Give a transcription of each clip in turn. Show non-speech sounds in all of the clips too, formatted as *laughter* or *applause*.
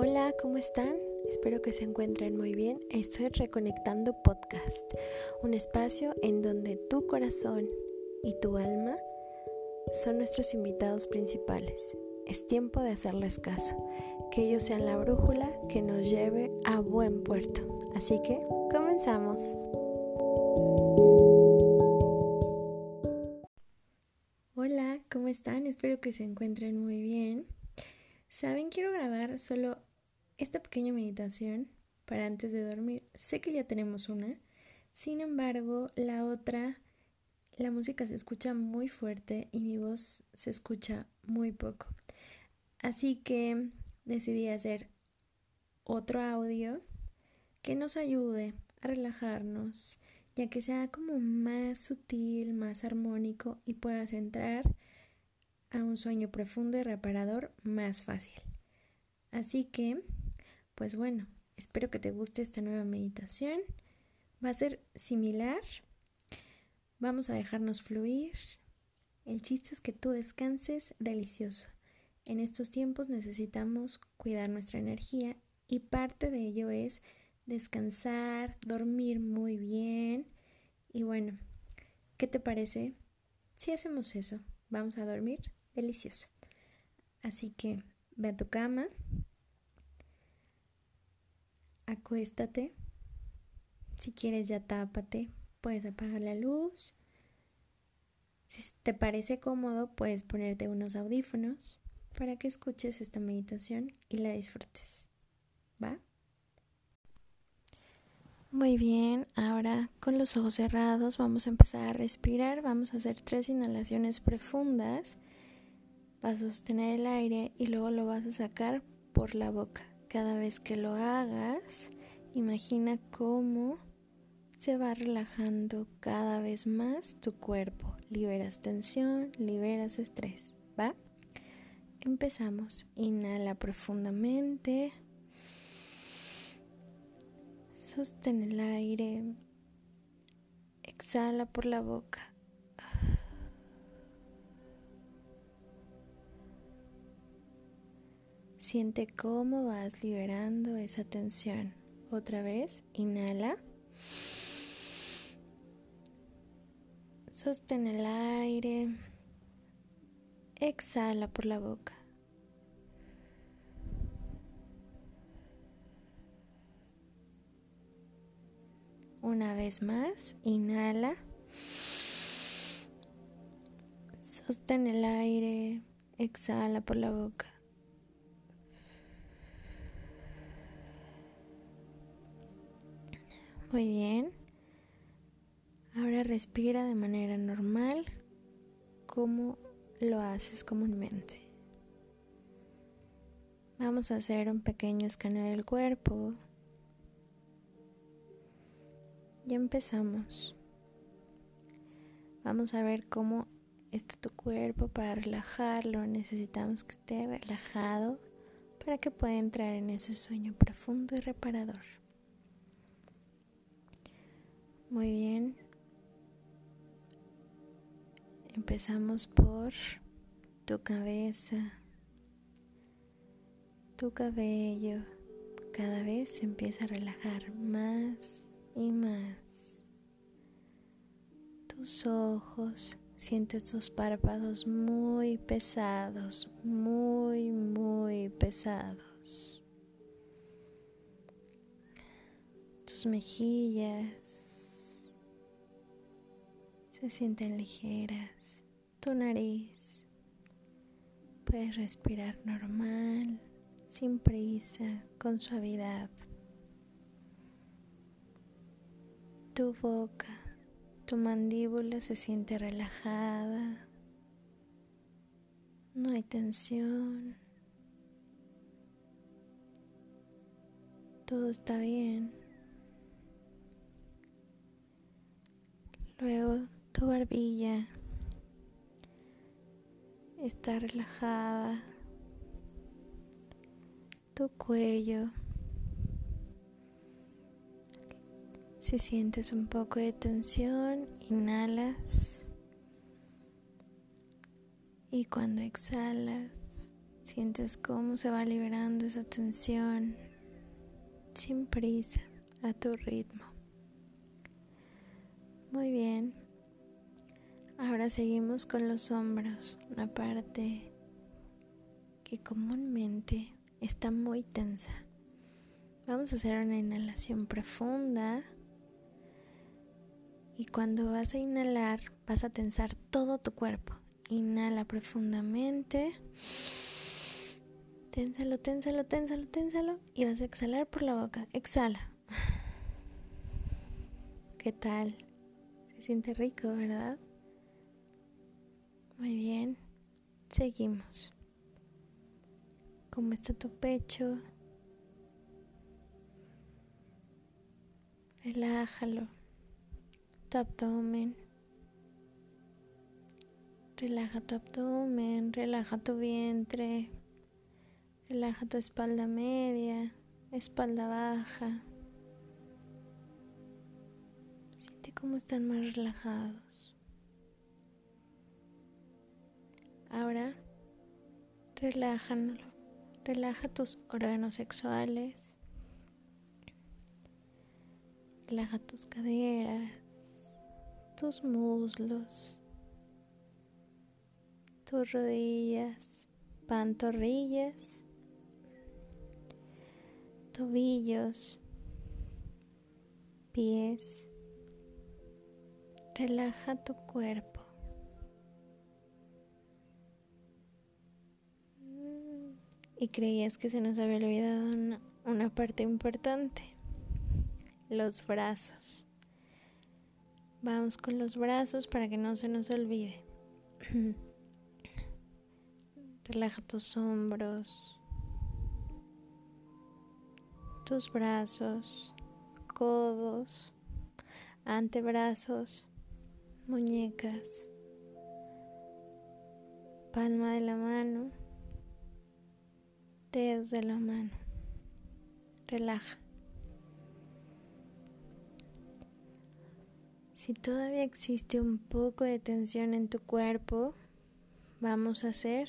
Hola, ¿cómo están? Espero que se encuentren muy bien. Estoy Reconectando Podcast, un espacio en donde tu corazón y tu alma son nuestros invitados principales. Es tiempo de hacerles caso, que ellos sean la brújula que nos lleve a buen puerto. Así que, comenzamos. Hola, ¿cómo están? Espero que se encuentren muy bien. Saben, quiero grabar solo esta pequeña meditación para antes de dormir. Sé que ya tenemos una, sin embargo, la otra, la música se escucha muy fuerte y mi voz se escucha muy poco. Así que decidí hacer otro audio que nos ayude a relajarnos, ya que sea como más sutil, más armónico y puedas entrar a un sueño profundo y reparador más fácil. Así que pues bueno, espero que te guste esta nueva meditación. Va a ser similar. Vamos a dejarnos fluir. El chiste es que tú descanses delicioso. En estos tiempos necesitamos cuidar nuestra energía y parte de ello es descansar, dormir muy bien. Y bueno, ¿qué te parece si hacemos eso? Vamos a dormir delicioso. Así que ve a tu cama, acuéstate. Si quieres ya tápate, puedes apagar la luz. Si te parece cómodo, puedes ponerte unos audífonos para que escuches esta meditación y la disfrutes. ¿Va? Muy bien, ahora con los ojos cerrados vamos a empezar a respirar. Vamos a hacer tres inhalaciones profundas. Vas a sostener el aire y luego lo vas a sacar por la boca. Cada vez que lo hagas, imagina cómo se va relajando cada vez más tu cuerpo. Liberas tensión, liberas estrés, ¿va? Empezamos. Inhala profundamente. Sostén el aire. Exhala por la boca. Siente cómo vas liberando esa tensión. Otra vez, inhala. Sostén el aire. Exhala por la boca. Una vez más, inhala. Sostén el aire. Exhala por la boca. Muy bien. Ahora respira de manera normal como lo haces comúnmente. Vamos a hacer un pequeño escaneo del cuerpo. Y empezamos. Vamos a ver cómo está tu cuerpo para relajarlo. Necesitamos que esté relajado para que pueda entrar en ese sueño profundo y reparador. Muy bien. Empezamos por tu cabeza, tu cabello. Cada vez se empieza a relajar más y más. Tus ojos, sientes tus párpados muy pesados, muy, muy pesados. Tus mejillas se sienten ligeras. Tu nariz. Puedes respirar normal, sin prisa, con suavidad. Tu boca, tu mandíbula se siente relajada. No hay tensión. Todo está bien. Luego tu barbilla está relajada, tu cuello. Si sientes un poco de tensión, inhalas y cuando exhalas, Sientes cómo se va liberando esa tensión sin prisa, a tu ritmo. Muy bien. Ahora seguimos con los hombros, una parte que comúnmente está muy tensa. Vamos a hacer una inhalación profunda y cuando vas a inhalar vas a tensar todo tu cuerpo. Inhala profundamente. Ténsalo, ténsalo, ténsalo, ténsalo. Y vas a exhalar por la boca. Exhala. ¿Qué tal? Se siente rico, ¿verdad? Muy bien. Seguimos. ¿Cómo está tu pecho? Relájalo. Tu abdomen. Relaja tu abdomen, relaja tu vientre, relaja tu espalda media, espalda baja. Siente cómo están más relajados. Ahora, relájalo, relaja tus órganos sexuales, relaja tus caderas, tus muslos tus rodillas, pantorrillas, tobillos, pies. Relaja tu cuerpo. Y creías que se nos había olvidado una, parte importante, los brazos. Vamos con los brazos para que no se nos olvide. *clears throat* Relaja tus hombros, tus brazos, codos, antebrazos, muñecas, palma de la mano, dedos de la mano. Relaja. Si todavía existe un poco de tensión en tu cuerpo, vamos a hacer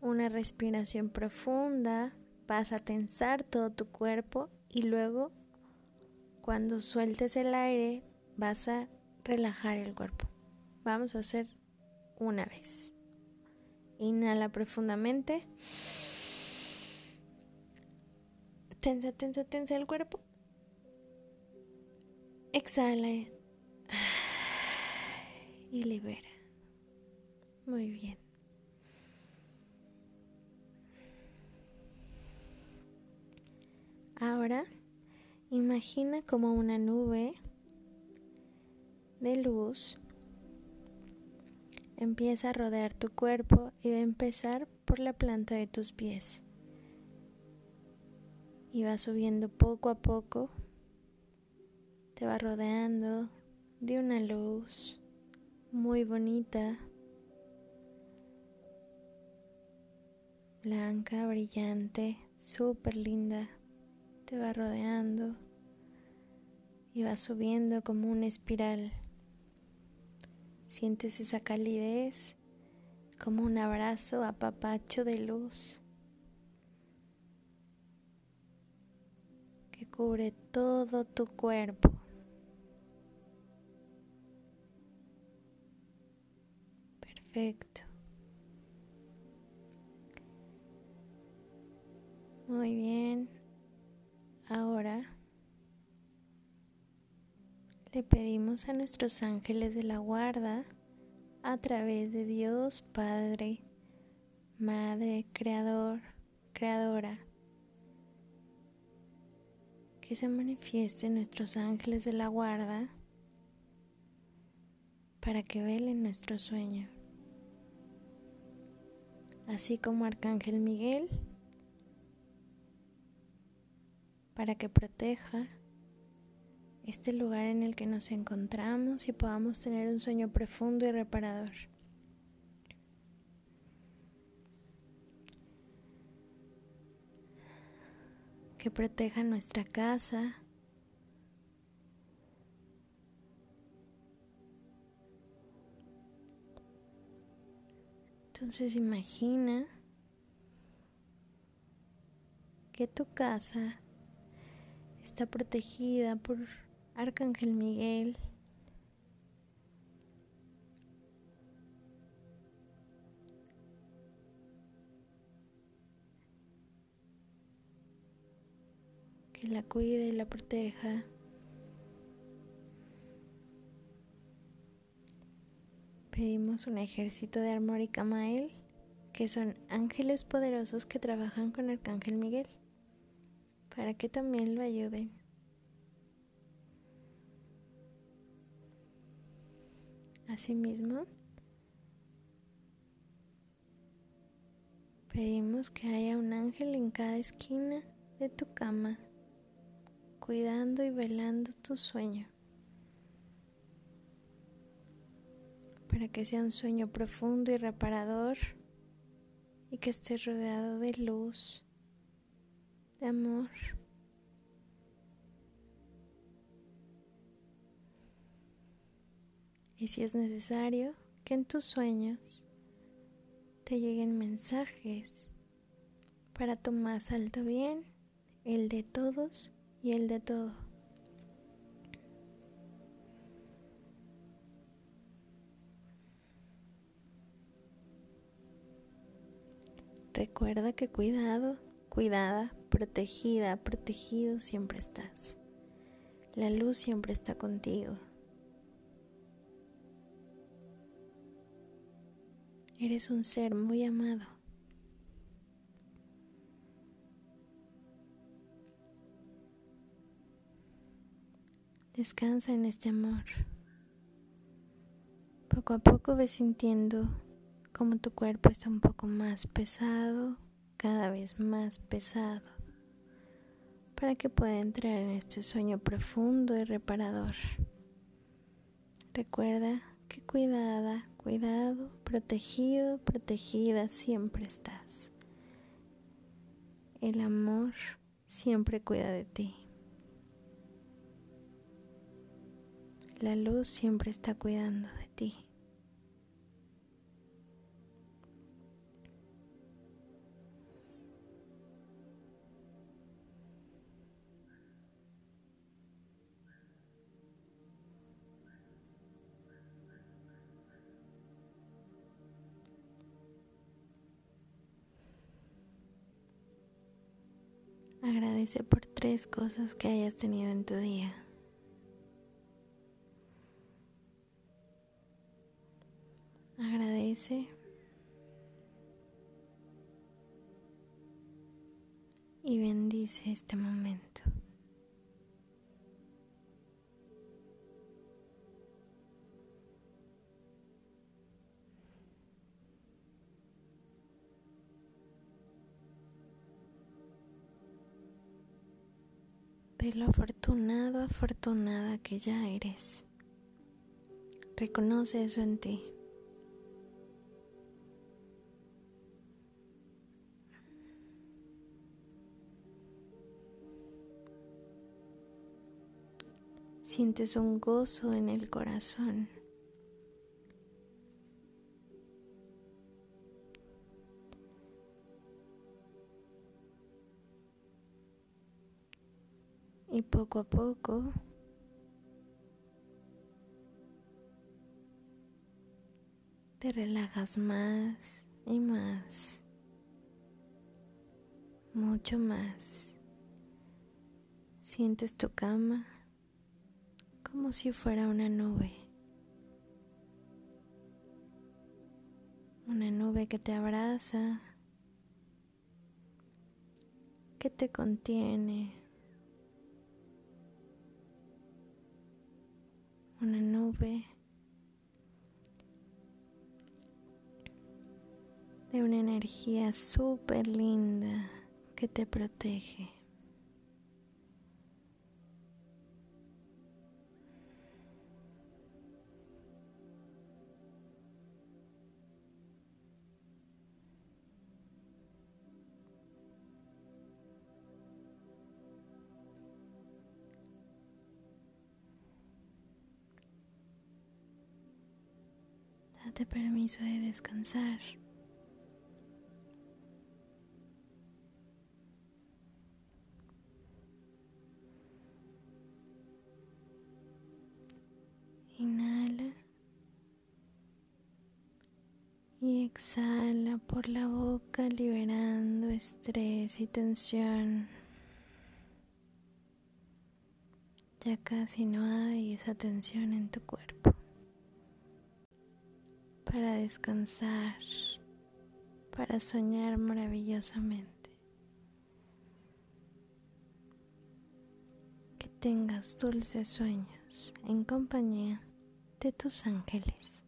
una respiración profunda, vas a tensar todo tu cuerpo y luego cuando sueltes el aire vas a relajar el cuerpo. Vamos a hacer una vez. Inhala profundamente. Tensa, tensa, tensa el cuerpo. Exhala y libera. Muy bien. Ahora imagina como una nube de luz empieza a rodear tu cuerpo y va a empezar por la planta de tus pies. Y va subiendo poco a poco, te va rodeando de una luz muy bonita, blanca, brillante, súper linda te va rodeando y va subiendo como una espiral. Sientes esa calidez como un abrazo apapacho de luz cubre todo tu cuerpo. Perfecto. Muy bien. Ahora le pedimos a nuestros ángeles de la guarda a través de Dios Padre, Madre, Creador, Creadora, se manifiesten nuestros ángeles de la guarda para que velen nuestro sueño. Así como Arcángel Miguel para que proteja este lugar en el que nos encontramos y podamos tener un sueño profundo y reparador. que proteja nuestra casa. Entonces imagina que tu casa está protegida por Arcángel Miguel. La cuide y la proteja. Pedimos un ejército de Armórica Mael, que son ángeles poderosos que trabajan con Arcángel Miguel para que también lo ayuden. Asimismo, pedimos que haya un ángel en cada esquina de tu cama, cuidando y velando tu sueño, para que sea un sueño profundo y reparador y que esté rodeado de luz de amor. Y si es necesario, que en tus sueños te lleguen mensajes para tu más alto bien, el de todos y el de todo. Recuerda que cuidado, cuidada protegida, protegido siempre estás. La luz siempre está contigo. Eres un ser muy amado. Descansa en este amor. Poco a poco ves sintiendo como tu cuerpo está un poco más pesado, cada vez más pesado para que pueda entrar en este sueño profundo y reparador. Recuerda que cuidada, cuidado, protegido, protegida siempre estás. El amor siempre cuida de ti. La luz siempre está cuidando de ti. Agradece por tres cosas que hayas tenido en tu día. Y bendice este momento. lo afortunado, afortunada que ya eres. Reconoce eso en ti. Sientes un gozo en el corazón. Y poco a poco te relajas más y más, mucho más. Sientes tu cama como si fuera una nube, una nube que te abraza, que te contiene. una nube de una energía súper linda que te protege. permiso de descansar. Inhala y exhala por la boca liberando estrés y tensión. Ya casi no hay esa tensión en tu cuerpo. Para descansar, para soñar maravillosamente. Que tengas dulces sueños en compañía de tus ángeles.